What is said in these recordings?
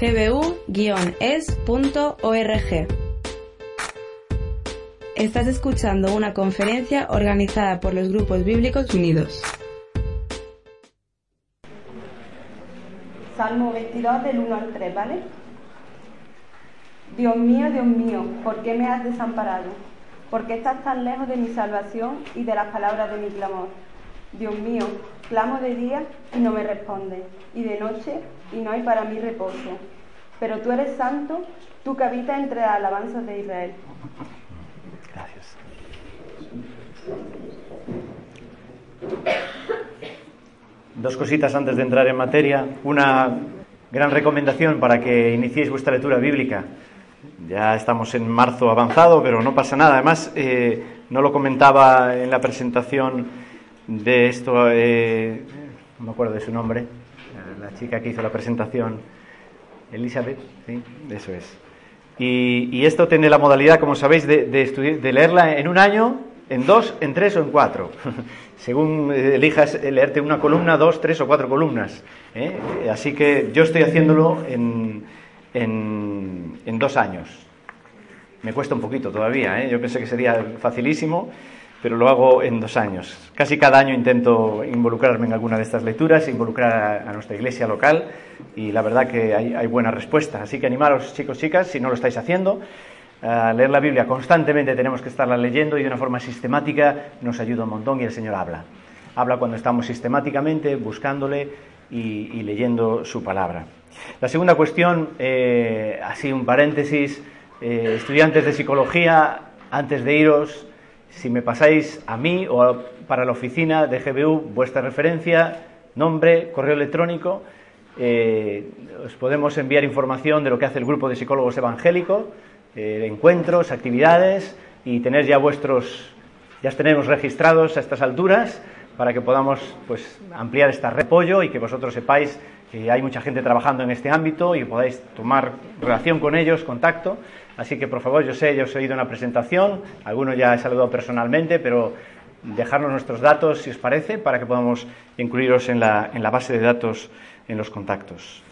gbu-es.org. Estás escuchando una conferencia organizada por los Grupos Bíblicos Unidos. Salmo 22 del 1 al 3, ¿vale? Dios mío, Dios mío, ¿por qué me has desamparado? ¿Por qué estás tan lejos de mi salvación y de las palabras de mi clamor? Dios mío, clamo de día y no me responde, y de noche y no hay para mí reposo. Pero tú eres santo, tú que habitas entre las alabanzas de Israel. Gracias. Dos cositas antes de entrar en materia. Una gran recomendación para que iniciéis vuestra lectura bíblica. Ya estamos en marzo avanzado, pero no pasa nada. Además, eh, no lo comentaba en la presentación de esto, eh, no me acuerdo de su nombre, eh, la chica que hizo la presentación, Elizabeth, sí, eso es. Y, y esto tiene la modalidad, como sabéis, de, de, de leerla en un año, en dos, en tres o en cuatro. Según eh, elijas eh, leerte una columna, dos, tres o cuatro columnas. Así que yo estoy haciéndolo en, en, en dos años. Me cuesta un poquito todavía, ¿eh? yo pensé que sería facilísimo, pero lo hago en dos años. Casi cada año intento involucrarme en alguna de estas lecturas, involucrar a, nuestra iglesia local y la verdad que hay, hay buena respuesta. Así que animaros, chicos, chicas, si no lo estáis haciendo, a leer la Biblia constantemente, tenemos que estarla leyendo y de una forma sistemática nos ayuda un montón y el Señor habla. Habla cuando estamos sistemáticamente buscándole y, y leyendo su palabra. La segunda cuestión, eh, así un paréntesis, eh, estudiantes de psicología, antes de iros, si me pasáis a mí o para la oficina de GBU vuestra referencia, nombre, correo electrónico, eh, os podemos enviar información de lo que hace el grupo de psicólogos evangélicos, eh, encuentros, actividades y tener ya vuestros, ya os tenemos registrados a estas alturas para que podamos pues, ampliar esta red de apoyo y que vosotros sepáis que hay mucha gente trabajando en este ámbito y podáis tomar relación con ellos, contacto. Así que, por favor, yo sé, ya os he oído una presentación, algunos ya he saludado personalmente, pero dejarnos nuestros datos, si os parece, para que podamos incluiros en la, en la base de datos en los contactos.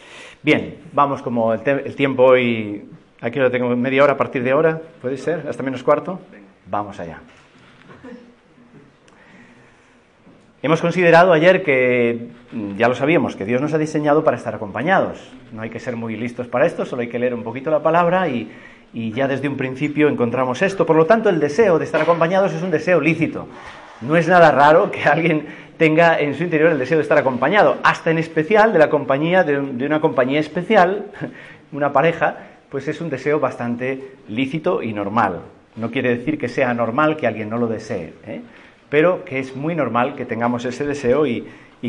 Bien, vamos como el, el tiempo hoy, aquí lo tengo media hora a partir de ahora, ¿puede ser? ¿Hasta menos cuarto? Vamos allá. Hemos considerado ayer que mm, ya lo sabíamos, que Dios nos ha diseñado para estar acompañados. No hay que ser muy listos para esto, solo hay que leer un poquito la palabra y, y ya desde un principio encontramos esto. Por lo tanto, el deseo de estar acompañados es un deseo lícito. No es nada raro que alguien tenga en su interior el deseo de estar acompañado, hasta en especial de la compañía de, un- de una compañía especial, una pareja, pues es un deseo bastante lícito y normal. No quiere decir que sea normal que alguien no lo desee. ¿eh? pero que es muy normal que tengamos ese deseo y,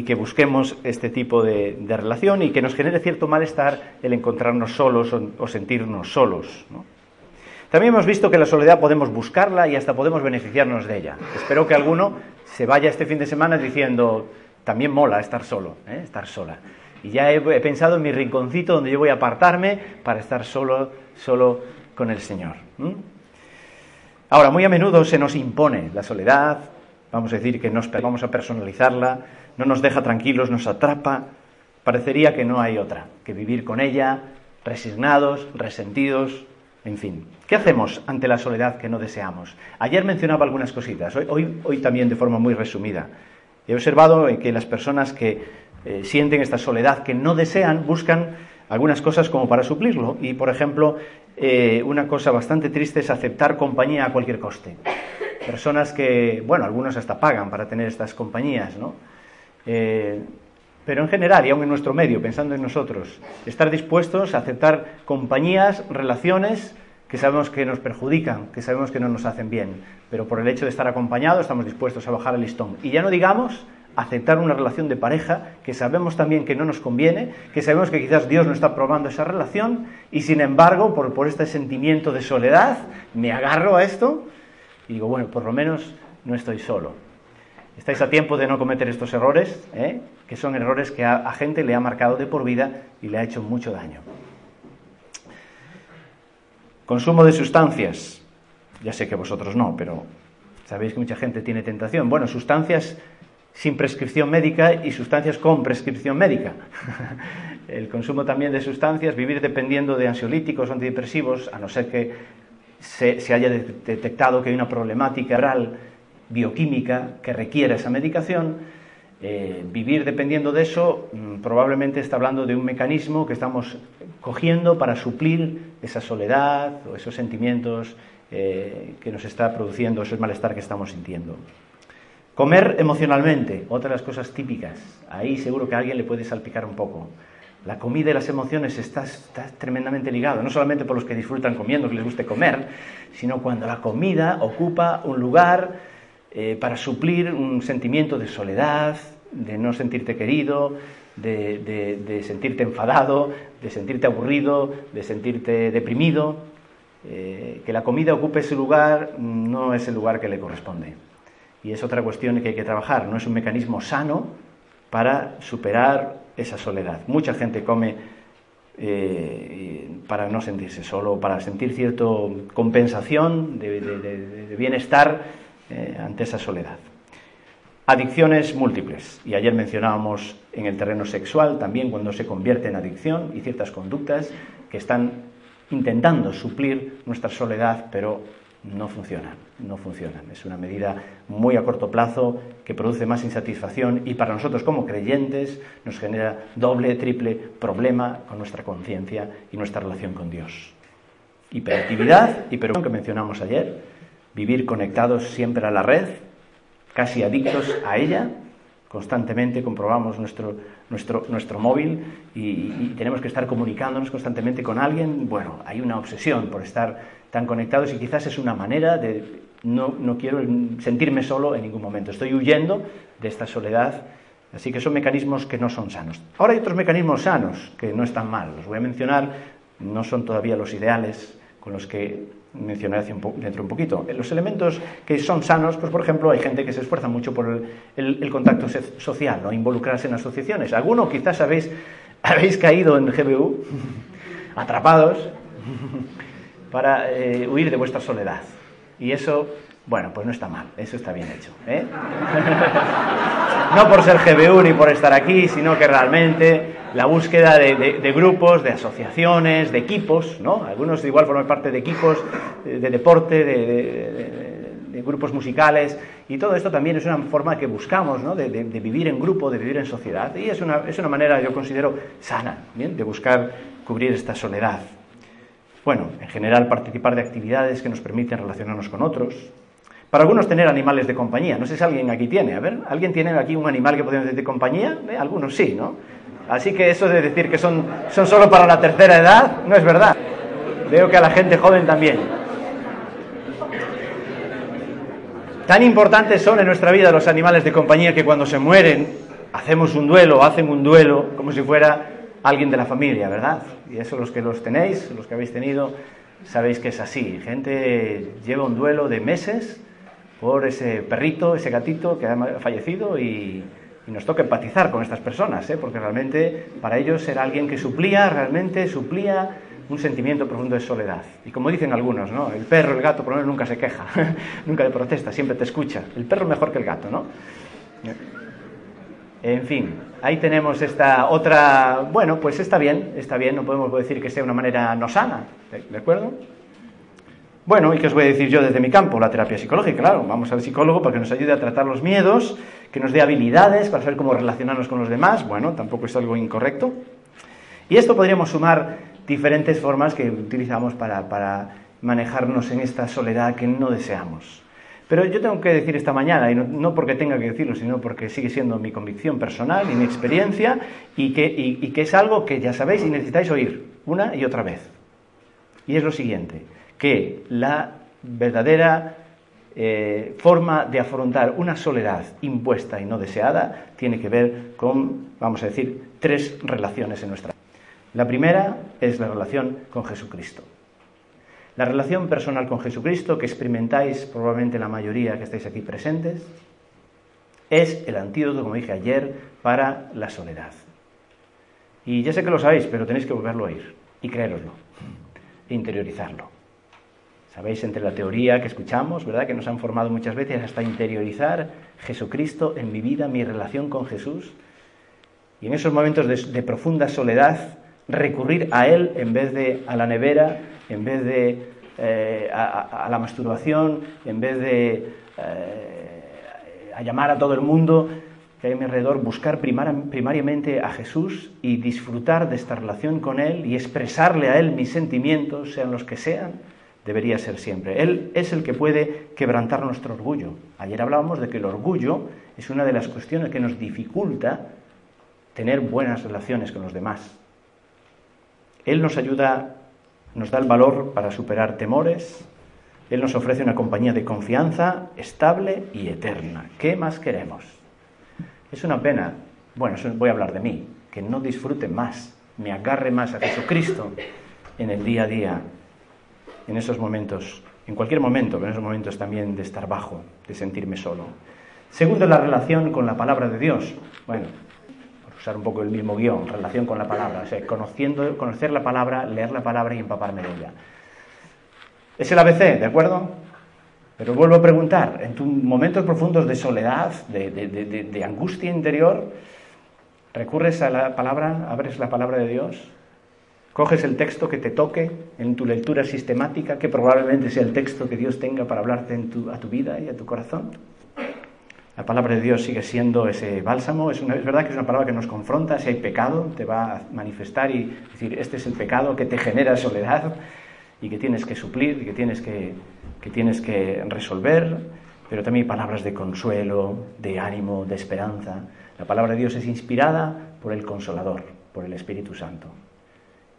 que busquemos este tipo de, relación y que nos genere cierto malestar el encontrarnos solos o, sentirnos solos. También hemos visto que la soledad podemos buscarla y hasta podemos beneficiarnos de ella. Espero que alguno se vaya este fin de semana diciendo, también mola estar solo, ¿eh? estar sola. Y ya he, pensado en mi rinconcito donde yo voy a apartarme para estar solo, solo con el Señor. Ahora, muy a menudo se nos impone la soledad, vamos a decir que nos vamos a personalizarla, no nos deja tranquilos, nos atrapa. Parecería que no hay otra que vivir con ella, resignados, resentidos, en fin. ¿Qué hacemos ante la soledad que no deseamos? Ayer mencionaba algunas cositas, hoy, hoy, también de forma muy resumida. He observado que las personas que eh, sienten esta soledad que no desean buscan algunas cosas como para suplirlo. Y, por ejemplo, eh, una cosa bastante triste es aceptar compañía a cualquier coste. Personas que, bueno, algunos hasta pagan para tener estas compañías, ¿no? Eh, pero en general, y aún en nuestro medio, pensando en nosotros, estar dispuestos a aceptar compañías, relaciones que sabemos que nos perjudican, que sabemos que no nos hacen bien, pero por el hecho de estar acompañados estamos dispuestos a bajar el listón. Y ya no digamos aceptar una relación de pareja que sabemos también que no nos conviene, que sabemos que quizás Dios no está probando esa relación y sin embargo, por, por este sentimiento de soledad, me agarro a esto y digo, bueno, por lo menos no estoy solo. Estáis a tiempo de no cometer estos errores, ¿eh? Que son errores que a, gente le ha marcado de por vida y le ha hecho mucho daño. Consumo de sustancias. Ya sé que vosotros no, pero sabéis que mucha gente tiene tentación. Bueno, sustancias sin prescripción médica y sustancias con prescripción médica. El consumo también de sustancias, vivir dependiendo de ansiolíticos antidepresivos, a no ser que se, se haya detectado que hay una problemática oral bioquímica que requiera esa medicación, eh, vivir dependiendo de eso mm, probablemente está hablando de un mecanismo que estamos cogiendo para suplir esa soledad o esos sentimientos eh, que nos está produciendo, ese malestar que estamos sintiendo. Comer emocionalmente, otra de las cosas típicas. Ahí seguro que alguien le puede salpicar un poco. La comida y las emociones está, está, tremendamente ligado, no solamente por los que disfrutan comiendo, que les guste comer, sino cuando la comida ocupa un lugar eh, para suplir un sentimiento de soledad, de no sentirte querido, de, sentirte enfadado, de sentirte aburrido, de sentirte deprimido. Eh, que la comida ocupe ese lugar no es el lugar que le corresponde. Y es otra cuestión que hay que trabajar, no es un mecanismo sano para superar esa soledad. Mucha gente come eh, para no sentirse solo, para sentir cierta compensación de bienestar eh, ante esa soledad. Adicciones múltiples. Y ayer mencionábamos en el terreno sexual también cuando se convierte en adicción y ciertas conductas que están intentando suplir nuestra soledad, pero no funcionan, no funcionan. Es una medida muy a corto plazo que produce más insatisfacción y para nosotros como creyentes nos genera doble, triple problema con nuestra conciencia y nuestra relación con Dios. Hiperactividad, hiperactividad que mencionamos ayer, vivir conectados siempre a la red, casi adictos a ella, constantemente comprobamos nuestro, nuestro, nuestro móvil y, y, tenemos que estar comunicándonos constantemente con alguien. Bueno, hay una obsesión por estar tan conectados y quizás es una manera de no, no quiero sentirme solo en ningún momento. Estoy huyendo de esta soledad. Así que son mecanismos que no son sanos. Ahora hay otros mecanismos sanos que no están mal. Los voy a mencionar. No son todavía los ideales con los que mencionaré dentro de un poquito. Los elementos que son sanos, pues por ejemplo, hay gente que se esfuerza mucho por el, contacto social, ¿no? involucrarse en asociaciones. Algunos quizás habéis, habéis caído en GBU, atrapados, para eh, huir de vuestra soledad. Y eso, bueno, pues no está mal, eso está bien hecho. ¿eh? no por ser GBU ni por estar aquí, sino que realmente la búsqueda de, grupos, de asociaciones, de equipos, ¿no? Algunos igual forman parte de equipos de, de deporte, de, grupos musicales, y todo esto también es una forma que buscamos, ¿no? De, vivir en grupo, de vivir en sociedad, y es una, es una manera, yo considero, sana. De buscar cubrir esta soledad. Bueno, en general participar de actividades que nos permiten relacionarnos con otros, para algunos tener animales de compañía. No sé si alguien aquí tiene. A ver, ¿alguien tiene aquí un animal que podemos decir de compañía? ¿Eh? Algunos sí, ¿no? Así que eso de decir que son, son solo para la tercera edad no es verdad. Veo que a la gente joven también. Tan importantes son en nuestra vida los animales de compañía que cuando se mueren hacemos un duelo, hacen un duelo como si fuera alguien de la familia, ¿verdad? Y eso los que los tenéis, los que habéis tenido, sabéis que es así. Gente lleva un duelo de meses por ese perrito, ese gatito que ha fallecido y, nos toca empatizar con estas personas, ¿eh? porque realmente para ellos era alguien que suplía, realmente suplía un sentimiento profundo de soledad. Y como dicen algunos, ¿no? El perro, el gato, por lo menos nunca se queja, nunca le protesta, siempre te escucha. El perro mejor que el gato, ¿no? En fin, ahí tenemos esta otra, bueno, pues está bien, está bien, no podemos decir que sea una manera no sana, ¿de acuerdo? Bueno, ¿y qué os voy a decir yo desde mi campo? La terapia psicológica, claro. Vamos al psicólogo para que nos ayude a tratar los miedos, que nos dé habilidades para saber cómo relacionarnos con los demás. Bueno, tampoco es algo incorrecto. Y esto podríamos sumar diferentes formas que utilizamos para, para manejarnos en esta soledad que no deseamos. Pero yo tengo que decir esta mañana, y no, porque tenga que decirlo, sino porque sigue siendo mi convicción personal y mi experiencia, y que, y que es algo que ya sabéis y necesitáis oír una y otra vez. Y es lo siguiente que la verdadera eh, forma de afrontar una soledad impuesta y no deseada tiene que ver con, vamos a decir, tres relaciones en nuestra vida. La primera es la relación con Jesucristo. La relación personal con Jesucristo, que experimentáis probablemente la mayoría que estáis aquí presentes, es el antídoto, como dije ayer, para la soledad. Y ya sé que lo sabéis, pero tenéis que volverlo a oír y creéroslo, interiorizarlo. Sabéis, entre la teoría que escuchamos, ¿verdad? Que nos han formado muchas veces hasta interiorizar Jesucristo en mi vida, mi relación con Jesús. Y en esos momentos de, profunda soledad, recurrir a Él en vez de a la nevera, en vez de eh, a, la masturbación, en vez de eh, a llamar a todo el mundo que hay a mi alrededor, buscar primariamente a Jesús y disfrutar de esta relación con Él y expresarle a Él mis sentimientos, sean los que sean, debería ser siempre. Él es el que puede quebrantar nuestro orgullo. Ayer hablábamos de que el orgullo es una de las cuestiones que nos dificulta tener buenas relaciones con los demás. Él nos ayuda, nos da el valor para superar temores. Él nos ofrece una compañía de confianza estable y eterna. ¿Qué más queremos? Es una pena, bueno, voy a hablar de mí, que no disfrute más, me agarre más a Jesucristo en el día a día, en esos momentos, en cualquier momento, pero en esos momentos también de estar bajo, de sentirme solo. Segundo, la relación con la palabra de Dios. Bueno, usar un poco el mismo guion, relación con la palabra, o sea, conociendo, conocer la palabra, leer la palabra y empaparme de ella. Es el ABC, ¿de acuerdo? Pero vuelvo a preguntar, en tus momentos profundos de soledad, de, de, angustia interior, ¿recurres a la palabra, abres la palabra de Dios? ¿Coges el texto que te toque en tu lectura sistemática, que probablemente sea el texto que Dios tenga para hablarte a tu vida y a tu corazón? La palabra de Dios sigue siendo ese bálsamo. Es, es, verdad que es una palabra que nos confronta. Si hay pecado, te va a manifestar y decir, este es el pecado que te genera soledad y que tienes que suplir y que tienes que, que, tienes que resolver. Pero también hay palabras de consuelo, de ánimo, de esperanza. La palabra de Dios es inspirada por el Consolador, por el Espíritu Santo.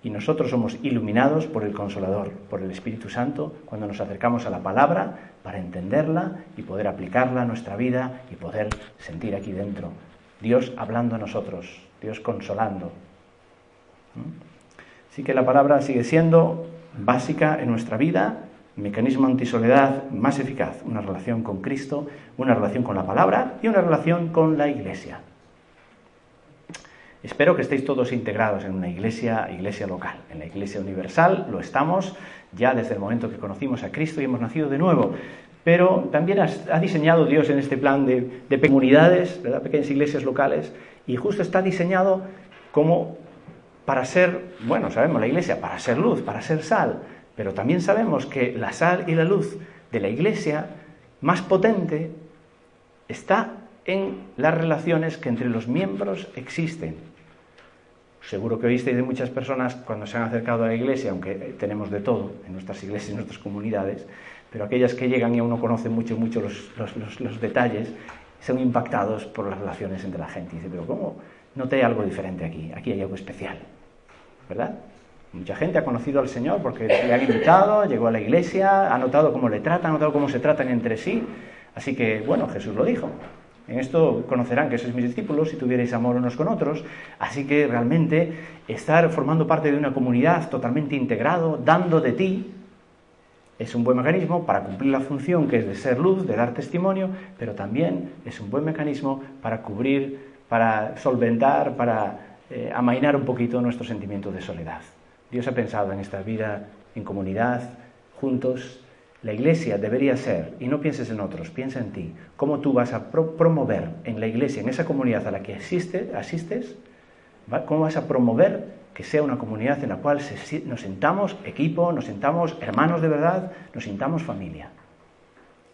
Y nosotros somos iluminados por el Consolador, por el Espíritu Santo, cuando nos acercamos a la palabra para entenderla y poder aplicarla a nuestra vida y poder sentir aquí dentro Dios hablando a nosotros, Dios consolando. ¿Mm? Así que la palabra sigue siendo básica en nuestra vida, mecanismo antisoledad más eficaz, una relación con Cristo, una relación con la palabra y una relación con la iglesia. Espero que estéis todos integrados en una iglesia, iglesia local. En la iglesia universal lo estamos ya desde el momento que conocimos a Cristo y hemos nacido de nuevo. Pero también ha diseñado Dios en este plan de, comunidades, ¿verdad? pequeñas iglesias locales, y justo está diseñado como para ser, bueno, sabemos la iglesia, para ser luz, para ser sal, pero también sabemos que la sal y la luz de la iglesia más potente está en las relaciones que entre los miembros existen. Seguro que oísteis de muchas personas cuando se han acercado a la iglesia, aunque tenemos de todo en nuestras iglesias, en nuestras comunidades, pero aquellas que llegan y aún no conocen mucho, mucho los, detalles, son impactados por las relaciones entre la gente. Dice, pero ¿cómo noté algo diferente aquí? Aquí hay algo especial, ¿verdad? Mucha gente ha conocido al Señor porque le han invitado, llegó a la iglesia, ha notado cómo le tratan, ha notado cómo se tratan entre sí. Así que, bueno, Jesús lo dijo. En esto conocerán que sois mis discípulos si tuvierais amor unos con otros. Así que realmente estar formando parte de una comunidad totalmente integrado, dando de ti, es un buen mecanismo para cumplir la función que es de ser luz, de dar testimonio, pero también es un buen mecanismo para cubrir, para solventar, para eh, amainar un poquito nuestro sentimiento de soledad. Dios ha pensado en esta vida en comunidad, juntos, la iglesia debería ser, y no pienses en otros, piensa en ti, cómo tú vas a promover en la iglesia, en esa comunidad a la que asistes, cómo vas a promover que sea una comunidad en la cual nos sentamos equipo, nos sentamos hermanos de verdad, nos sintamos familia.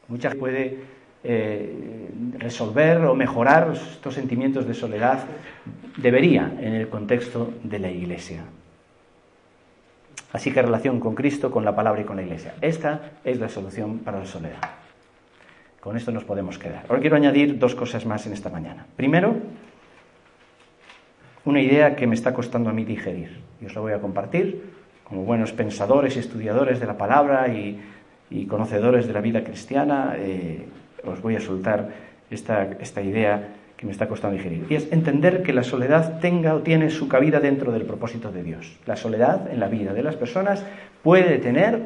Mucha gente puede eh, resolver o mejorar estos sentimientos de soledad, debería en el contexto de la iglesia. Así que relación con Cristo, con la palabra y con la iglesia. Esta es la solución para la soledad. Con esto nos podemos quedar. Ahora quiero añadir dos cosas más en esta mañana. Primero, una idea que me está costando a mí digerir. Y os la voy a compartir como buenos pensadores y estudiadores de la palabra y, conocedores de la vida cristiana, eh, os voy a soltar esta idea que me está costando digerir. Y es entender que la soledad tenga o tiene su cabida dentro del propósito de Dios. La soledad en la vida de las personas puede tener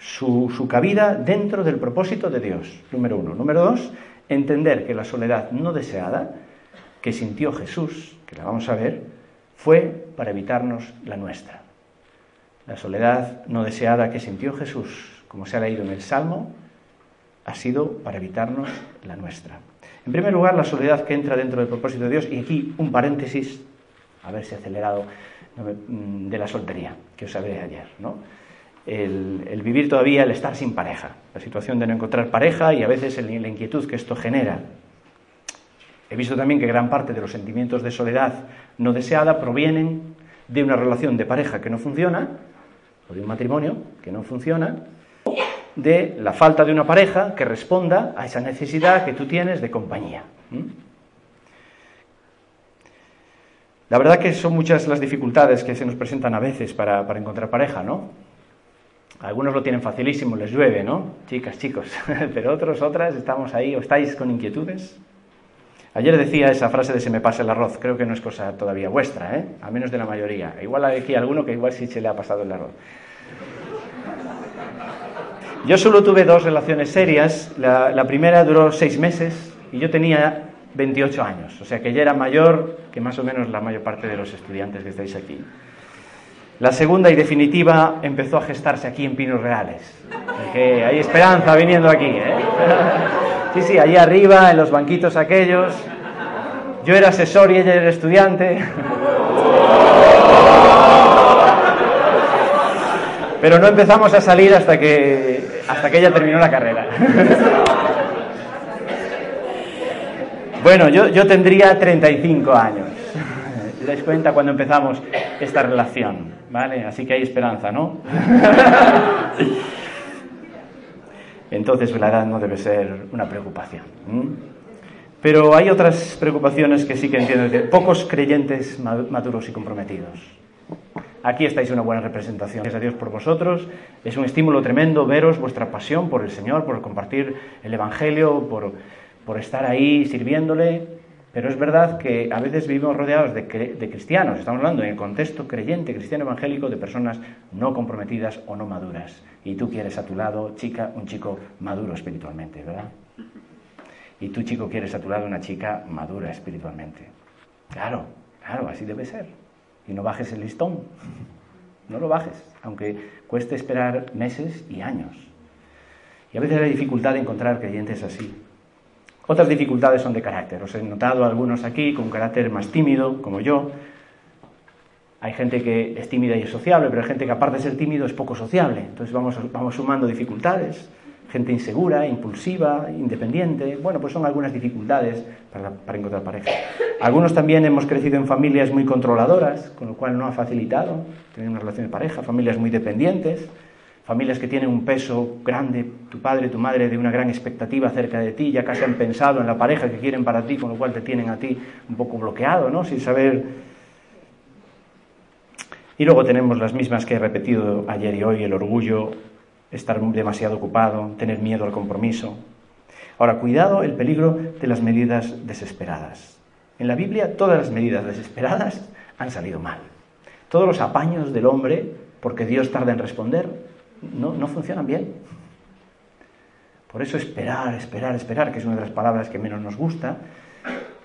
su, su cabida dentro del propósito de Dios, número uno. Número dos, entender que la soledad no deseada que sintió Jesús, que la vamos a ver, fue para evitarnos la nuestra. La soledad no deseada que sintió Jesús, como se ha leído en el Salmo, ha sido para evitarnos la nuestra. En primer lugar, la soledad que entra dentro del propósito de Dios, y aquí un paréntesis, a ver si acelerado, mm, de la soltería, que os hablé ayer, ¿no? El, el, vivir todavía, el estar sin pareja, la situación de no encontrar pareja y a veces la inquietud que esto genera. He visto también que gran parte de los sentimientos de soledad no deseada provienen de una relación de pareja que no funciona, o de un matrimonio que no funciona, de la falta de una pareja que responda a esa necesidad que tú tienes de compañía. La verdad que son muchas las dificultades que se nos presentan a veces para, para, encontrar pareja, ¿no? Algunos lo tienen facilísimo, les llueve, ¿no? Chicas, chicos, pero otros, otras, estamos ahí, o estáis con inquietudes. Ayer decía esa frase de se me pasa el arroz, creo que no es cosa todavía vuestra, ¿eh? A menos de la mayoría. Igual aquí alguno que igual sí se le ha pasado el arroz. Yo solo tuve dos relaciones serias. La, primera duró seis meses y yo tenía 28 años, o sea que ya era mayor que más o menos la mayor parte de los estudiantes que estáis aquí. La segunda y definitiva empezó a gestarse aquí en Pinos Reales. Que hay esperanza viniendo aquí. ¿eh? Sí, sí, allí arriba, en los banquitos aquellos. Yo era asesor y ella era estudiante. Pero no empezamos a salir hasta que, hasta que ella terminó la carrera. Bueno, yo, yo tendría 35 años. ¿Te dais cuenta cuando empezamos esta relación? ¿Vale? Así que hay esperanza, ¿no? Entonces la edad no debe ser una preocupación. Pero hay otras preocupaciones que sí que entiendo. Pocos creyentes maduros y comprometidos. Aquí estáis una buena representación. Gracias a Dios por vosotros. Es un estímulo tremendo veros vuestra pasión por el Señor, por compartir el Evangelio, por, por estar ahí sirviéndole. Pero es verdad que a veces vivimos rodeados de, de, cristianos, estamos hablando en el contexto creyente, cristiano evangélico, de personas no comprometidas o no maduras. Y tú quieres a tu lado, chica, un chico maduro espiritualmente, ¿verdad? Y tú, chico, quieres a tu lado una chica madura espiritualmente. Claro, claro, así debe ser y no bajes el listón. No lo bajes, aunque cueste esperar meses y años. Y a veces hay dificultad de encontrar creyentes así. Otras dificultades son de carácter. Os he notado algunos aquí con un carácter más tímido, como yo. Hay gente que es tímida y es sociable, pero hay gente que aparte de ser tímido es poco sociable. Entonces vamos, vamos sumando dificultades gente insegura, impulsiva, independiente. Bueno, pues son algunas dificultades para, encontrar pareja. Algunos también hemos crecido en familias muy controladoras, con lo cual no ha facilitado tener una relación de pareja, familias muy dependientes, familias que tienen un peso grande, tu padre, tu madre, de una gran expectativa acerca de ti, ya casi han pensado en la pareja que quieren para ti, con lo cual te tienen a ti un poco bloqueado, ¿no? Sin saber... Y luego tenemos las mismas que he repetido ayer y hoy, el orgullo, estar demasiado ocupado, tener miedo al compromiso. Ahora, cuidado el peligro de las medidas desesperadas. En la Biblia todas las medidas desesperadas han salido mal. Todos los apaños del hombre, porque Dios tarda en responder, no, no funcionan bien. Por eso esperar, esperar, esperar, que es una de las palabras que menos nos gusta,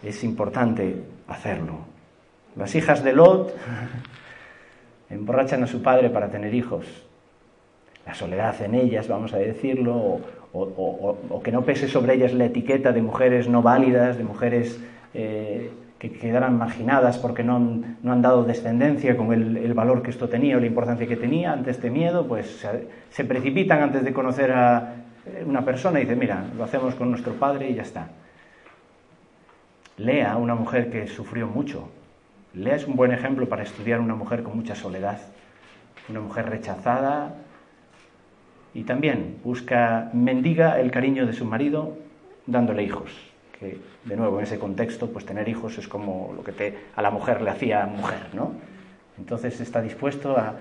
es importante hacerlo. Las hijas de Lot emborrachan a su padre para tener hijos la soledad en ellas, vamos a decirlo, o, que no pese sobre ellas la etiqueta de mujeres no válidas, de mujeres eh, que quedaran marginadas porque no han, dado descendencia con el, valor que esto tenía o la importancia que tenía ante este miedo, pues se, precipitan antes de conocer a una persona y dicen, mira, lo hacemos con nuestro padre y ya está. Lea, una mujer que sufrió mucho. Lea es un buen ejemplo para estudiar una mujer con mucha soledad, una mujer rechazada, y también busca, mendiga el cariño de su marido dándole hijos. Que, de nuevo, en ese contexto, pues tener hijos es como lo que a la mujer le hacía mujer, ¿no? Entonces está dispuesto a,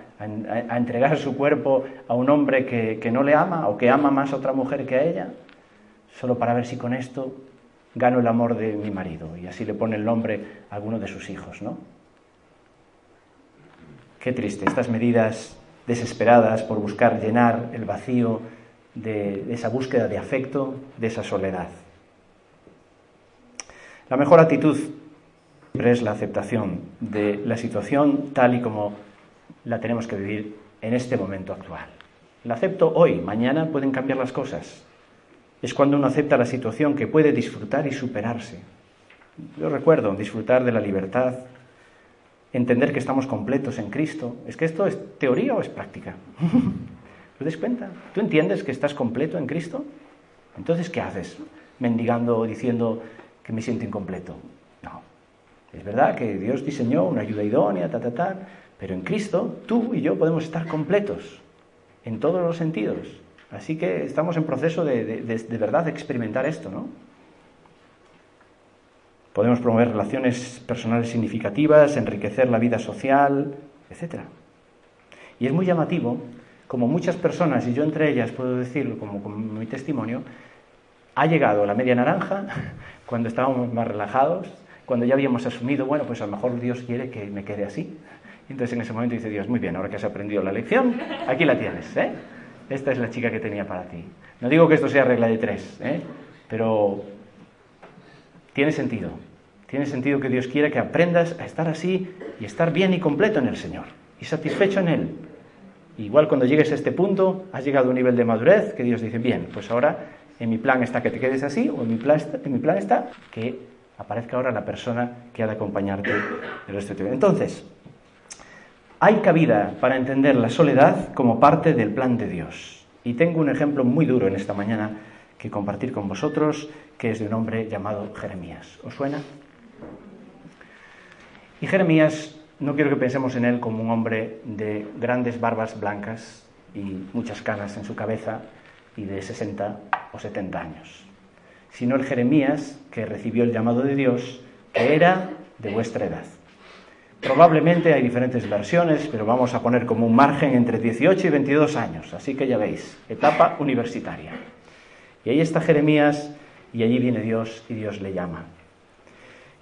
entregar su cuerpo a un hombre que, que no le ama o que ama más a otra mujer que a ella, solo para ver si con esto gano el amor de mi marido. Y así le pone el nombre a alguno de sus hijos, ¿no? Qué triste, estas medidas desesperadas por buscar llenar el vacío de, esa búsqueda de afecto, de esa soledad. La mejor actitud siempre es la aceptación de la situación tal y como la tenemos que vivir en este momento actual. La acepto hoy, mañana pueden cambiar las cosas. Es cuando uno acepta la situación que puede disfrutar y superarse. Yo recuerdo disfrutar de la libertad, entender que estamos completos en Cristo. ¿Es que esto es teoría o es práctica? ¿Te das cuenta? ¿Tú entiendes que estás completo en Cristo? Entonces, ¿qué haces? Mendigando o diciendo que me siento incompleto. No. Es verdad que Dios diseñó una ayuda idónea, ta, ta, ta, pero en Cristo tú y yo podemos estar completos en todos los sentidos. Así que estamos en proceso de, de, de, de experimentar esto, ¿no? Podemos promover relaciones personales significativas, enriquecer la vida social, etc. Y es muy llamativo como muchas personas, y yo entre ellas puedo decirlo como, como mi testimonio, ha llegado la media naranja cuando estábamos más relajados, cuando ya habíamos asumido, bueno, pues a lo mejor Dios quiere que me quede así. entonces en ese momento dice Dios, muy bien, ahora que has aprendido la lección, aquí la tienes, ¿eh? Esta es la chica que tenía para ti. No digo que esto sea regla de tres, ¿eh? pero tiene sentido. Tiene sentido que Dios quiera que aprendas a estar así y estar bien y completo en el Señor y satisfecho en Él. Igual cuando llegues a este punto, has llegado a un nivel de madurez que Dios dice, bien, pues ahora en mi plan está que te quedes así o en mi plan está, en mi plan está que aparezca ahora la persona que ha de acompañarte el resto de tu vida. Entonces, hay cabida para entender la soledad como parte del plan de Dios. Y tengo un ejemplo muy duro en esta mañana que compartir con vosotros, que es de un hombre llamado Jeremías. ¿Os suena? Y Jeremías, no quiero que pensemos en él como un hombre de grandes barbas blancas y muchas canas en su cabeza y de 60 o 70 años, sino el Jeremías que recibió el llamado de Dios, que era de vuestra edad. Probablemente hay diferentes versiones, pero vamos a poner como un margen entre 18 y 22 años, así que ya veis, etapa universitaria. Y ahí está Jeremías y allí viene Dios y Dios le llama.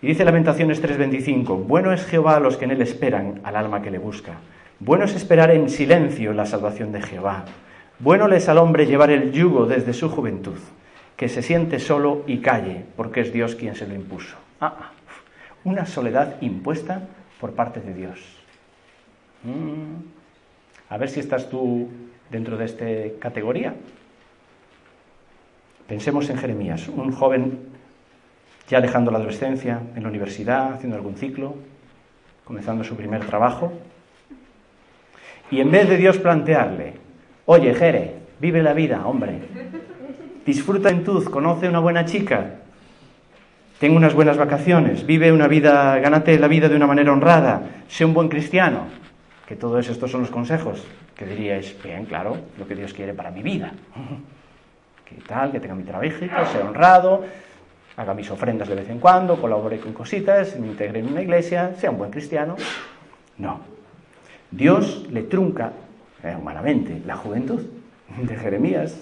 Y dice Lamentaciones 3:25, bueno es Jehová a los que en él esperan, al alma que le busca. Bueno es esperar en silencio la salvación de Jehová. Bueno le es al hombre llevar el yugo desde su juventud, que se siente solo y calle, porque es Dios quien se lo impuso. Ah, una soledad impuesta por parte de Dios. Mm. A ver si estás tú dentro de esta categoría. Pensemos en Jeremías, un joven ya dejando la adolescencia, en la universidad, haciendo algún ciclo, comenzando su primer trabajo. Y en vez de Dios plantearle, oye, Jere, vive la vida, hombre, disfruta en Tuz, conoce una buena chica, ten unas buenas vacaciones, vive una vida, gánate la vida de una manera honrada, sé un buen cristiano, que todos estos son los consejos que diríais, bien, claro, lo que Dios quiere para mi vida. Que tal, que tenga mi trabajo, sea honrado, haga mis ofrendas de vez en cuando, colabore con cositas, me integre en una iglesia, sea un buen cristiano. No. Dios le trunca, eh, humanamente, la juventud de Jeremías.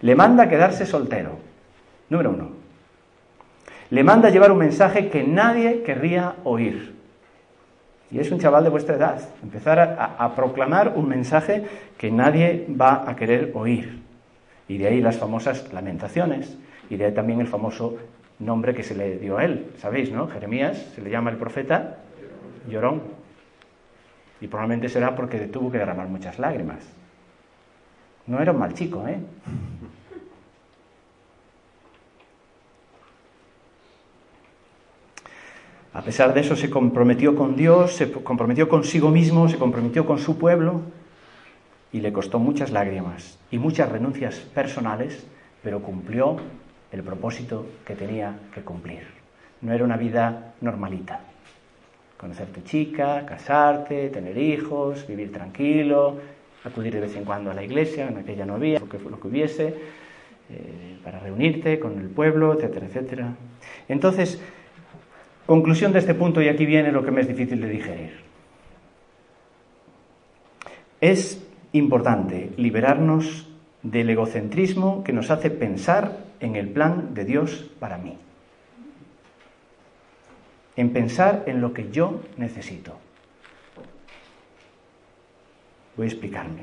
Le manda a quedarse soltero. Número uno. Le manda a llevar un mensaje que nadie querría oír. Y es un chaval de vuestra edad. Empezar a proclamar un mensaje que nadie va a querer oír. Y de ahí las famosas lamentaciones. Y de ahí también el famoso nombre que se le dio a él. ¿Sabéis, no? Jeremías se le llama el profeta llorón. Y probablemente será porque tuvo que derramar muchas lágrimas. No era un mal chico, ¿eh? A pesar de eso se comprometió con Dios, se comprometió consigo mismo, se comprometió con su pueblo y le costó muchas lágrimas y muchas renuncias personales, pero cumplió el propósito que tenía que cumplir. No era una vida normalita. Conocer tu chica, casarte, tener hijos, vivir tranquilo, acudir de vez en cuando a la iglesia, en aquella no había, lo que, lo que hubiese, eh, para reunirte con el pueblo, etcétera, etcétera. Entonces, conclusión de este punto, y aquí viene lo que me es difícil de digerir. Es importante liberarnos del egocentrismo que nos hace pensar en el plan de Dios para mí. En pensar en lo que yo necesito. Voy a explicarme.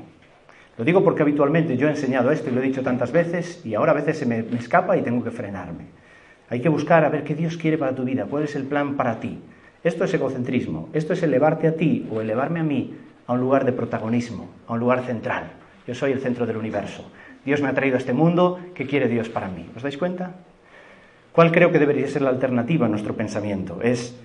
Lo digo porque habitualmente yo he enseñado esto y lo he dicho tantas veces y ahora a veces se me, escapa y tengo que frenarme. Hay que buscar a ver qué Dios quiere para tu vida, cuál es el plan para ti. Esto es egocentrismo, esto es elevarte a ti o elevarme a mí a un lugar de protagonismo, a un lugar central. Yo soy el centro del universo. Dios me ha traído a este mundo, ¿qué quiere Dios para mí? ¿Os dais cuenta? ¿Cuál creo que debería ser la alternativa a nuestro pensamiento? Es,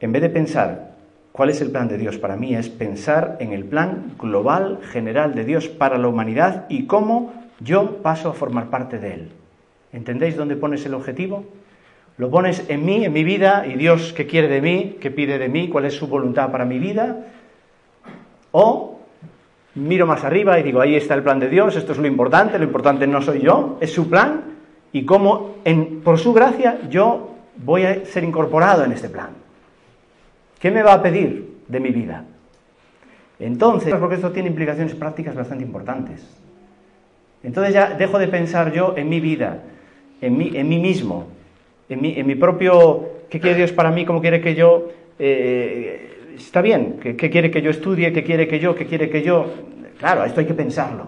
en vez de pensar cuál es el plan de Dios para mí, es pensar en el plan global, general de Dios para la humanidad y cómo yo paso a formar parte de él. ¿Entendéis dónde pones el objetivo? Lo pones en mí, en mi vida, y Dios qué quiere de mí, qué pide de mí, cuál es su voluntad para mi vida, o miro más arriba y digo, ahí está el plan de Dios, esto es lo importante, lo importante no soy yo, es su plan y cómo por su gracia yo voy a ser incorporado en este plan. ¿Qué me va a pedir de mi vida? Entonces, porque esto tiene implicaciones prácticas bastante importantes. Entonces ya dejo de pensar yo en mi vida, en mí, en mí mismo, en mi, en mi propio, ¿qué quiere Dios para mí? ¿Cómo quiere que yo eh, está bien, ¿qué, quiere que yo estudie? ¿Qué quiere que yo? ¿Qué quiere que yo? Claro, esto hay que pensarlo.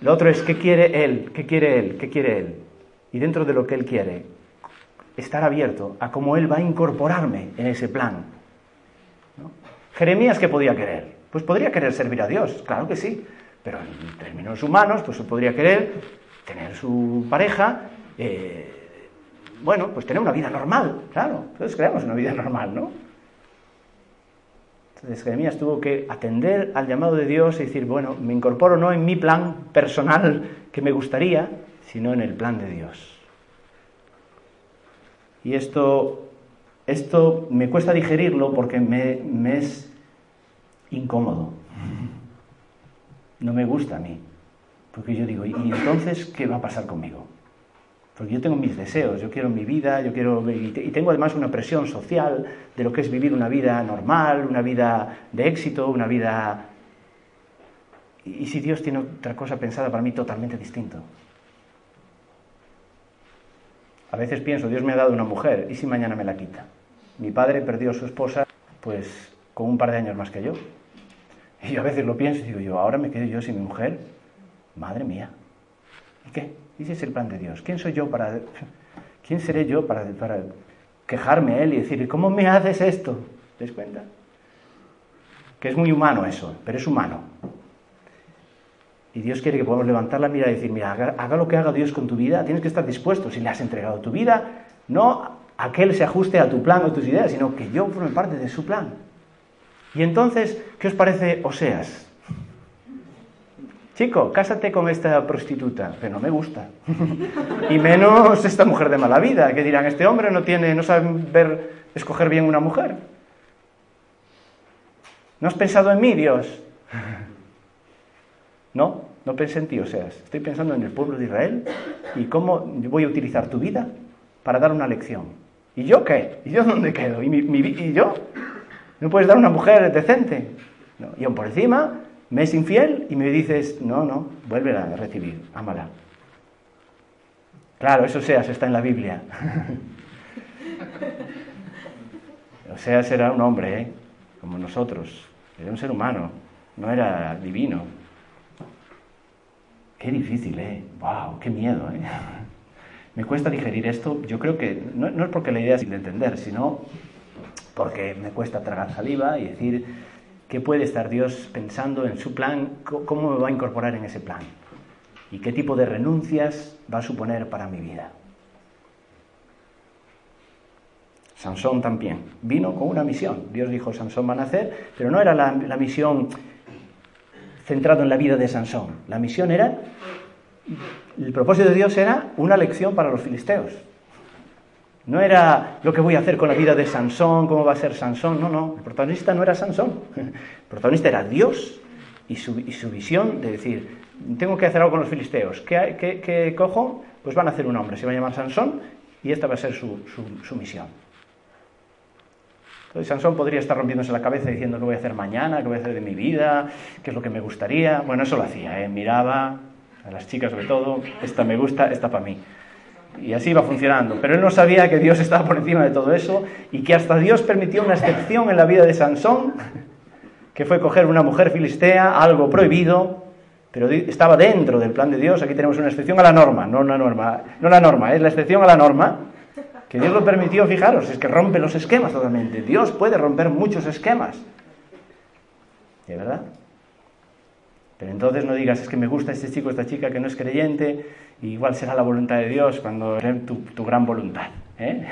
Lo otro es, ¿qué quiere él? ¿Qué quiere él? ¿Qué quiere él? Y dentro de lo que él quiere, estar abierto a cómo él va a incorporarme en ese plan. Jeremías, ¿qué podía querer? Pues podría querer servir a Dios, claro que sí, pero en términos humanos, pues podría querer tener su pareja, eh, bueno, pues tener una vida normal, claro, todos creamos una vida normal, ¿no? Entonces Jeremías tuvo que atender al llamado de Dios y decir, bueno, me incorporo no en mi plan personal que me gustaría, sino en el plan de Dios. Y esto, esto me cuesta digerirlo porque me, me es incómodo. No me gusta a mí. Porque yo digo, ¿y entonces qué va a pasar conmigo? Porque yo tengo mis deseos, yo quiero mi vida, yo quiero y tengo además una presión social de lo que es vivir una vida normal, una vida de éxito, una vida y si Dios tiene otra cosa pensada para mí totalmente distinto. A veces pienso, Dios me ha dado una mujer, ¿y si mañana me la quita? Mi padre perdió a su esposa, pues, con un par de años más que yo. Y yo a veces lo pienso y digo, yo, ahora me quedo yo sin mi mujer. Madre mía. ¿Y qué? Ese es el plan de Dios. ¿Quién soy yo para... ¿Quién seré yo para, quejarme a Él y decir, ¿cómo me haces esto? ¿Te das cuenta? Que es muy humano eso, pero es humano. Y Dios quiere que podamos levantar la mirada y decir, mira, haga, lo que haga Dios con tu vida, tienes que estar dispuesto. Si le has entregado tu vida, no a que Él se ajuste a tu plan o tus ideas, sino que yo forme parte de su plan. Y entonces, ¿qué os parece Oseas? Chico, cásate con esta prostituta, que no me gusta. y menos esta mujer de mala vida, que dirán, este hombre no tiene, no sabe ver, escoger bien una mujer. ¿No has pensado en mí, Dios? no, no pensé en ti, o sea, estoy pensando en el pueblo de Israel y cómo voy a utilizar tu vida para dar una lección. ¿Y yo qué? ¿Y yo dónde quedo? ¿Y, y yo? ¿No puedes dar una mujer decente? Y aún por encima, me es infiel y me dices, no, no, vuélvela a recibir, ámala. Claro, eso Oseas está en la Biblia. Oseas era un hombre, ¿eh? como nosotros, era un ser humano, no era divino. Qué difícil, ¿eh? ¡Wow! ¡Qué miedo, ¿eh? Me cuesta digerir esto. Yo creo que no, no es porque la idea es de entender, sino porque me cuesta tragar saliva y decir, ¿Qué puede estar Dios pensando en su plan? ¿Cómo me va a incorporar en ese plan? ¿Y qué tipo de renuncias va a suponer para mi vida? Sansón también vino con una misión. Dios dijo, Sansón va a nacer, pero no era la, misión centrada en la vida de Sansón. La misión era, el propósito de Dios era una lección para los filisteos. No era lo que voy a hacer con la vida de Sansón, cómo va a ser Sansón, no, no, el protagonista no era Sansón, el protagonista era Dios y su, visión de decir, tengo que hacer algo con los filisteos, ¿Qué, cojo? Pues van a hacer un hombre, se va a llamar Sansón y esta va a ser su, su misión. Entonces Sansón podría estar rompiéndose la cabeza diciendo qué voy a hacer mañana, qué voy a hacer de mi vida, qué es lo que me gustaría. Bueno, eso lo hacía, ¿eh? miraba a las chicas sobre todo, esta me gusta, esta para mí. Y así iba funcionando. Pero él no sabía que Dios estaba por encima de todo eso y que hasta Dios permitió una excepción en la vida de Sansón, que fue coger una mujer filistea, algo prohibido, pero estaba dentro del plan de Dios. Aquí tenemos una excepción a la norma, no una norma, no la norma, es la excepción a la norma, que Dios lo permitió, fijaros, es que rompe los esquemas totalmente. Dios puede romper muchos esquemas. ¿De verdad? Pero entonces no digas, es que me gusta este chico, esta chica que no es creyente, igual será la voluntad de Dios cuando es tu, tu gran voluntad. ¿eh?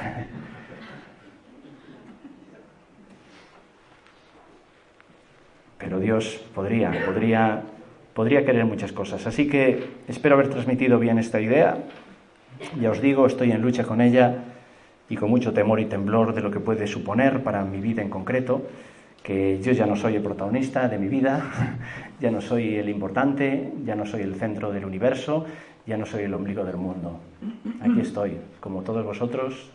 Pero Dios podría, podría, podría querer muchas cosas. Así que espero haber transmitido bien esta idea. Ya os digo, estoy en lucha con ella y con mucho temor y temblor de lo que puede suponer para mi vida en concreto que yo ya no soy el protagonista de mi vida, ya no soy el importante, ya no soy el centro del universo, ya no soy el ombligo del mundo. Aquí estoy, como todos vosotros,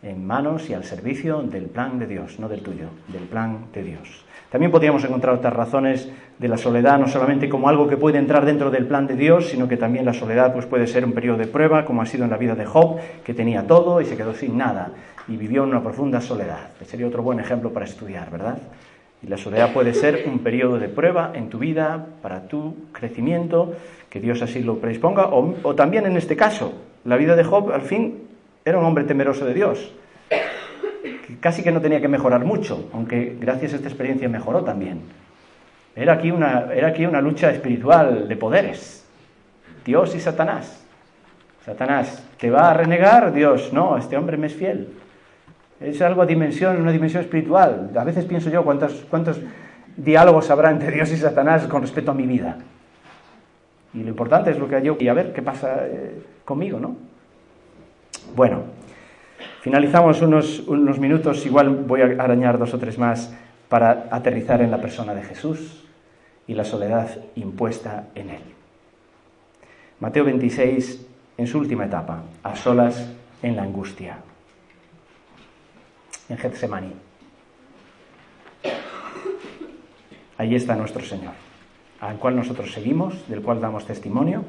en manos y al servicio del plan de Dios, no del tuyo, del plan de Dios. También podríamos encontrar otras razones de la soledad, no solamente como algo que puede entrar dentro del plan de Dios, sino que también la soledad pues, puede ser un periodo de prueba, como ha sido en la vida de Job, que tenía todo y se quedó sin nada y vivió en una profunda soledad. sería otro buen ejemplo para estudiar, ¿verdad? Y la soledad puede ser un periodo de prueba en tu vida, para tu crecimiento, que Dios así lo predisponga, o, también en este caso, la vida de Job al fin era un hombre temeroso de Dios, casi que no tenía que mejorar mucho, aunque gracias a esta experiencia mejoró también. Era aquí una, era aquí una lucha espiritual de poderes, Dios y Satanás. Satanás, ¿te va a renegar? Dios, no, este hombre me es fiel. Es algo a dimensión, una dimensión espiritual. A veces pienso yo cuántos, diálogos habrá entre Dios y Satanás con respecto a mi vida. Y lo importante es lo que yo y a ver qué pasa eh, conmigo, ¿no? Bueno, finalizamos unos, unos minutos, igual voy a arañar dos o tres más para aterrizar en la persona de Jesús y la soledad impuesta en él. Mateo 26, en su última etapa, a solas en la angustia en Getsemaní. Allí está nuestro Señor, al cual nosotros seguimos, del cual damos testimonio.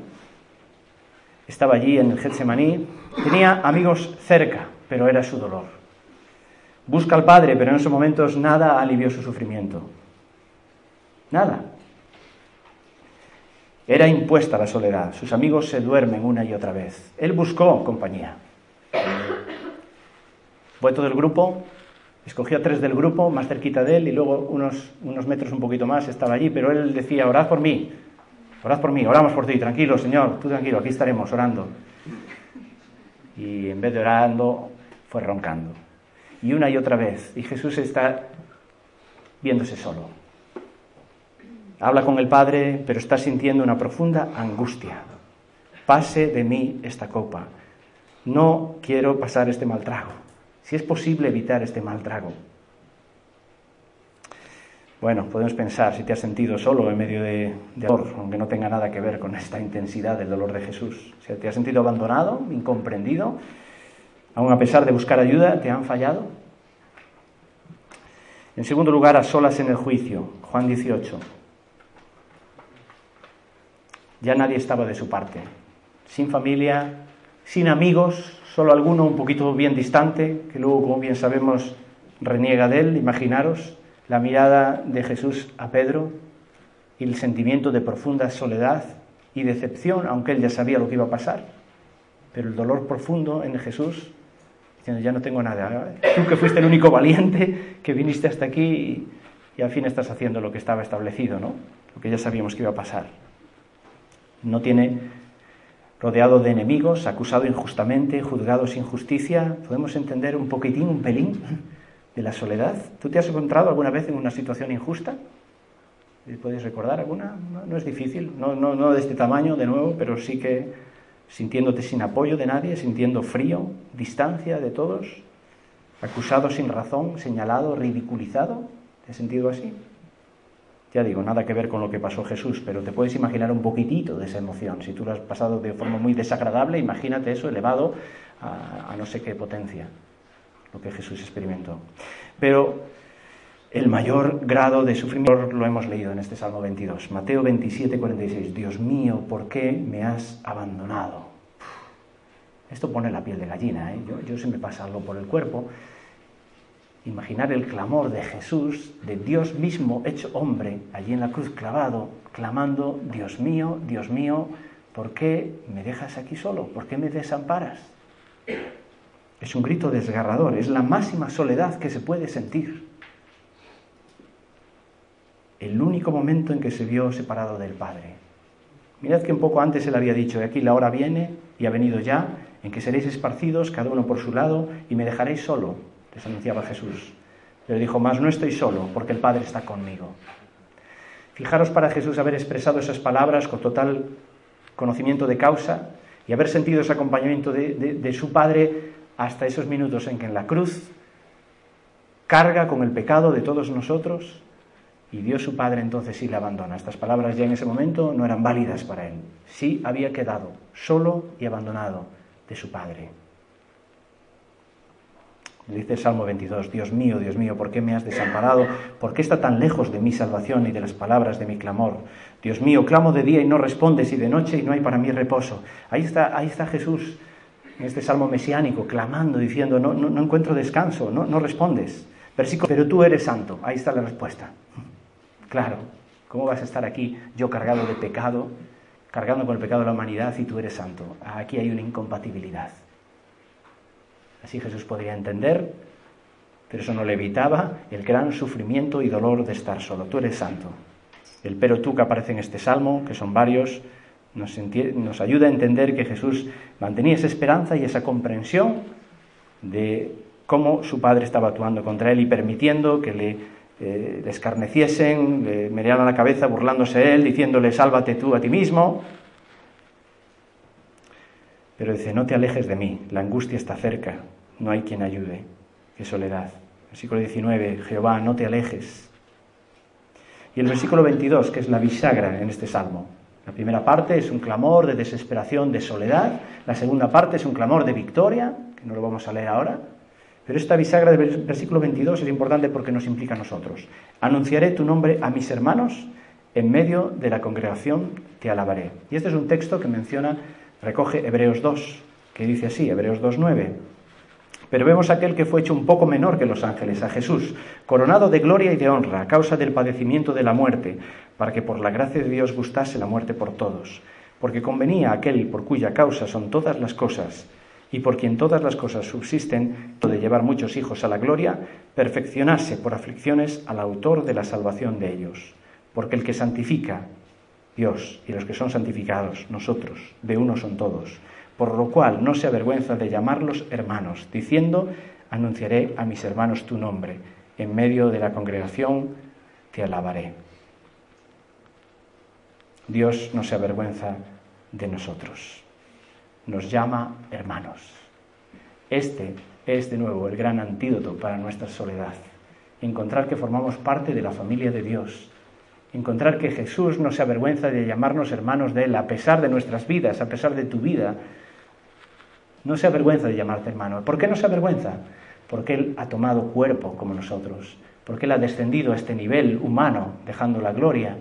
Estaba allí en el Getsemaní, tenía amigos cerca, pero era su dolor. Busca al Padre, pero en esos momentos nada alivió su sufrimiento. Nada. Era impuesta la soledad. Sus amigos se duermen una y otra vez. Él buscó compañía. Fue todo el grupo, escogió a tres del grupo, más cerquita de él, y luego unos, unos metros un poquito más estaba allí, pero él decía, orad por mí, orad por mí, oramos por ti, tranquilo, Señor, tú tranquilo, aquí estaremos orando. Y en vez de orando, fue roncando. Y una y otra vez, y Jesús está viéndose solo. Habla con el Padre, pero está sintiendo una profunda angustia. Pase de mí esta copa. No quiero pasar este mal trago si es posible evitar este mal trago. Bueno, podemos pensar si te has sentido solo en medio de, dolor, aunque no tenga nada que ver con esta intensidad del dolor de Jesús. Si te has sentido abandonado, incomprendido, aun a pesar de buscar ayuda, te han fallado. En segundo lugar, a solas en el juicio, Juan 18. Ya nadie estaba de su parte, sin familia, sin amigos, solo alguno un poquito bien distante, que luego, como bien sabemos, reniega de él. Imaginaros la mirada de Jesús a Pedro y el sentimiento de profunda soledad y decepción, aunque él ya sabía lo que iba a pasar. Pero el dolor profundo en Jesús, diciendo, ya no tengo nada. Tú que fuiste el único valiente, que viniste hasta aquí y, y al fin estás haciendo lo que estaba establecido, ¿no? Lo que ya sabíamos que iba a pasar. No tiene rodeado de enemigos, acusado injustamente, juzgado sin justicia. ¿Podemos entender un poquitín, un pelín de la soledad? ¿Tú te has encontrado alguna vez en una situación injusta? ¿Puedes recordar alguna? No, es difícil, no, no, no de este tamaño de nuevo, pero sí que sintiéndote sin apoyo de nadie, sintiendo frío, distancia de todos, acusado sin razón, señalado, ridiculizado. ¿Te has sentido así? Ya digo, nada que ver con lo que pasó Jesús, pero te puedes imaginar un poquitito de esa emoción. Si tú lo has pasado de forma muy desagradable, imagínate eso elevado a, no sé qué potencia. lo que Jesús experimentó. Pero el mayor grado de sufrimiento lo hemos leído en este Salmo 22. Mateo 27, 46. Dios mío, ¿por qué me has abandonado? Esto pone la piel de gallina. ¿eh? Yo, yo se me pasa algo por el cuerpo. Imaginar el clamor de Jesús, de Dios mismo hecho hombre, allí en la cruz clavado, clamando, Dios mío, Dios mío, ¿por qué me dejas aquí solo? ¿Por qué me desamparas? Es un grito desgarrador, es la máxima soledad que se puede sentir el único momento en que se vio separado del Padre. Mirad que un poco antes él había dicho, aquí la hora viene y ha venido ya, en que seréis esparcidos, cada uno por su lado, y me dejaréis solo, les anunciaba Jesús. Pero dijo, más no estoy solo, porque el Padre está conmigo. Fijaros para Jesús haber expresado esas palabras con total conocimiento de causa y haber sentido ese acompañamiento de, de su Padre hasta esos minutos en que en la cruz carga con el pecado de todos nosotros y Dios su Padre entonces sí le abandona. Estas palabras ya en ese momento no eran válidas para él. Sí había quedado solo y abandonado de su Padre. Dice el Salmo 22, Dios mío, Dios mío, ¿por qué me has desamparado? ¿Por qué está tan lejos de mi salvación y de las palabras de mi clamor? Dios mío, clamo de día y no respondes y de noche y no hay para mí reposo. Ahí está, ahí está Jesús en este salmo mesiánico, clamando, diciendo, no, no, no encuentro descanso, no, no respondes. Versículo, pero tú eres santo. Ahí está la respuesta. Claro, ¿cómo vas a estar aquí yo cargado de pecado, cargando con el pecado de la humanidad y tú eres santo? Aquí hay una incompatibilidad. Así Jesús podría entender, pero eso no le evitaba el gran sufrimiento y dolor de estar solo. Tú eres santo. El pero tú que aparece en este salmo, que son varios, nos, ayuda a entender que Jesús mantenía esa esperanza y esa comprensión de cómo su padre estaba actuando contra él y permitiendo que le eh, le escarneciesen, le la cabeza burlándose él, diciéndole, sálvate tú a ti mismo. Pero dice, no te alejes de mí, la angustia está cerca, no hay quien ayude, qué soledad. Versículo 19, Jehová, no te alejes. Y el versículo 22, que es la bisagra en este salmo. La primera parte es un clamor de desesperación, de soledad. La segunda parte es un clamor de victoria, que no lo vamos a leer ahora. Pero esta bisagra del versículo 22 es importante porque nos implica a nosotros. Anunciaré tu nombre a mis hermanos, en medio de la congregación te alabaré. Y este es un texto que menciona, recoge Hebreos 2, que dice así, Hebreos 2.9. Pero vemos aquel que fue hecho un poco menor que los ángeles, a Jesús, coronado de gloria y de honra a causa del padecimiento de la muerte, para que por la gracia de Dios gustase la muerte por todos. Porque convenía aquel por cuya causa son todas las cosas, y por quien todas las cosas subsisten, de llevar muchos hijos a la gloria, perfeccionarse por aflicciones al autor de la salvación de ellos. Porque el que santifica, Dios, y los que son santificados, nosotros, de uno son todos. Por lo cual no se avergüenza de llamarlos hermanos, diciendo, anunciaré a mis hermanos tu nombre, en medio de la congregación te alabaré. Dios no se avergüenza de nosotros nos llama hermanos. Este es de nuevo el gran antídoto para nuestra soledad. Encontrar que formamos parte de la familia de Dios. Encontrar que Jesús no se avergüenza de llamarnos hermanos de Él a pesar de nuestras vidas, a pesar de tu vida. No se avergüenza de llamarte hermano. ¿Por qué no se avergüenza? Porque Él ha tomado cuerpo como nosotros. Porque Él ha descendido a este nivel humano, dejando la gloria,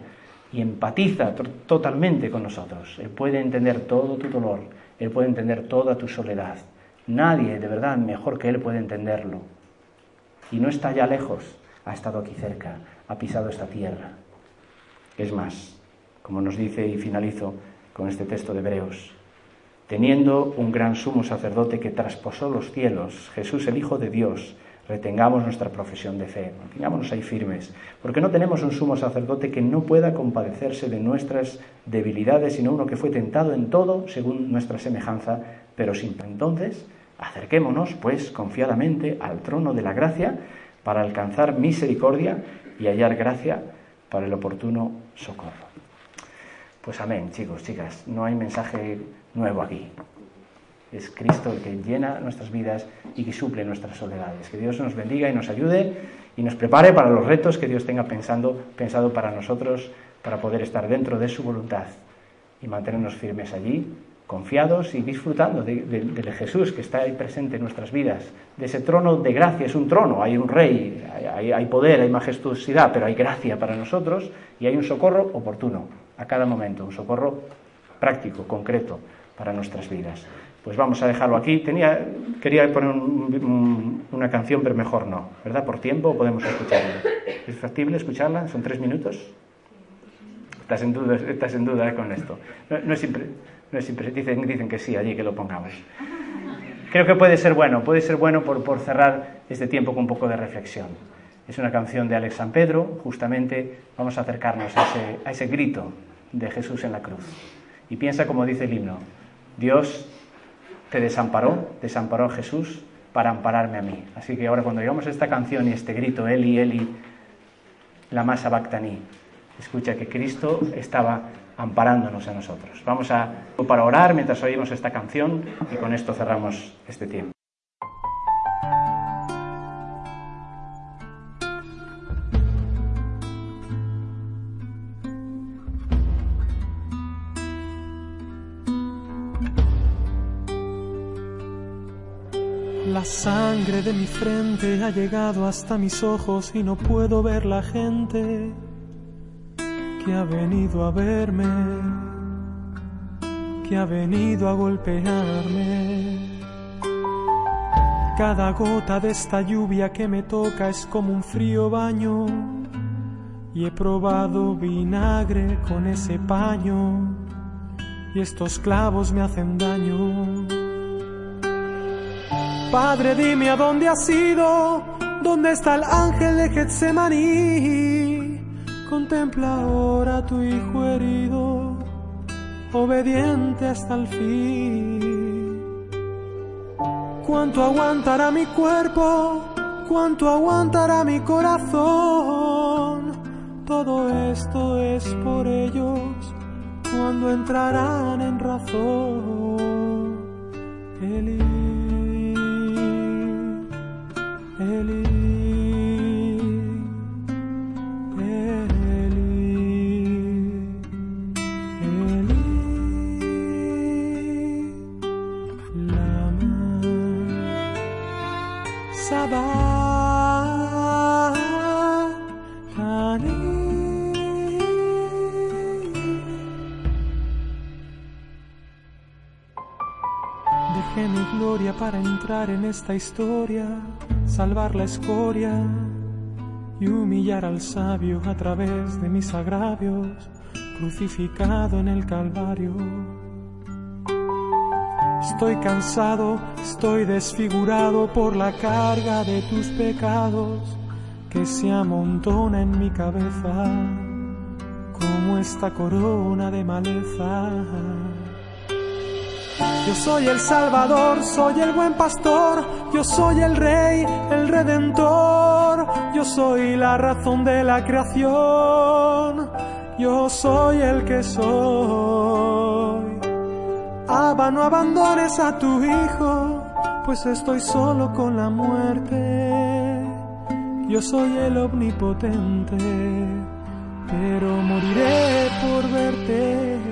y empatiza totalmente con nosotros. Él puede entender todo tu dolor él puede entender toda tu soledad. Nadie, de verdad, mejor que Él puede entenderlo. Y no está ya lejos, ha estado aquí cerca, ha pisado esta tierra. Es más, como nos dice y finalizo con este texto de Hebreos, teniendo un gran sumo sacerdote que trasposó los cielos, Jesús el Hijo de Dios, retengamos nuestra profesión de fe, mantengámonos ahí firmes, porque no tenemos un sumo sacerdote que no pueda compadecerse de nuestras debilidades, sino uno que fue tentado en todo según nuestra semejanza, pero sin entonces acerquémonos pues confiadamente al trono de la gracia para alcanzar misericordia y hallar gracia para el oportuno socorro. Pues amén, chicos, chicas, no hay mensaje nuevo aquí. Es Cristo el que llena nuestras vidas y que suple nuestras soledades. Que Dios nos bendiga y nos ayude y nos prepare para los retos que Dios tenga pensando, pensado para nosotros para poder estar dentro de su voluntad y mantenernos firmes allí confiados y disfrutando de, Jesús que está ahí presente en nuestras vidas, de ese trono de gracia. Es un trono, hay un rey, hay, hay, poder, hay majestuosidad, pero hay gracia para nosotros y hay un socorro oportuno a cada momento, un socorro práctico, concreto para nuestras vidas. Pues vamos a dejarlo aquí. Tenía, quería poner una canción, pero mejor no, ¿verdad? Por tiempo podemos escucharla. ¿Es factible escucharla? ¿Son tres minutos? Estás en duda, estás en duda con esto. No, es siempre, no es dicen, dicen que sí, allí que lo pongamos. Creo que puede ser bueno, puede ser bueno por, por cerrar este tiempo con un poco de reflexión. Es una canción de Alex San Pedro, justamente vamos a acercarnos a ese, grito de Jesús en la cruz. Y piensa como dice el himno, Dios te desamparó, desamparó a Jesús para ampararme a mí. Así que ahora cuando llegamos a esta canción y este grito, Eli, Eli, la masa bactaní, escucha que Cristo estaba amparándonos a nosotros. Vamos a para orar mientras oímos esta canción y con esto cerramos este tiempo. La sangre de mi frente ha llegado hasta mis ojos y no puedo ver la gente que ha venido a verme, que ha venido a golpearme. Cada gota de esta lluvia que me toca es como un frío baño y he probado vinagre con ese paño y estos clavos me hacen daño. Padre, dime a dónde has ido, dónde está el ángel de Getsemaní. Contempla ahora a tu hijo herido, obediente hasta el fin. ¿Cuánto aguantará mi cuerpo? ¿Cuánto aguantará mi corazón? Todo esto es por ellos cuando entrarán en razón. Eli, Dejé mi gloria para entrar en esta historia salvar la escoria y humillar al sabio a través de mis agravios, crucificado en el Calvario. Estoy cansado, estoy desfigurado por la carga de tus pecados que se amontona en mi cabeza como esta corona de maleza. Yo soy el Salvador, soy el buen pastor, yo soy el Rey, el Redentor, yo soy la razón de la creación, yo soy el que soy. Abba, no abandones a tu hijo, pues estoy solo con la muerte. Yo soy el omnipotente, pero moriré por verte.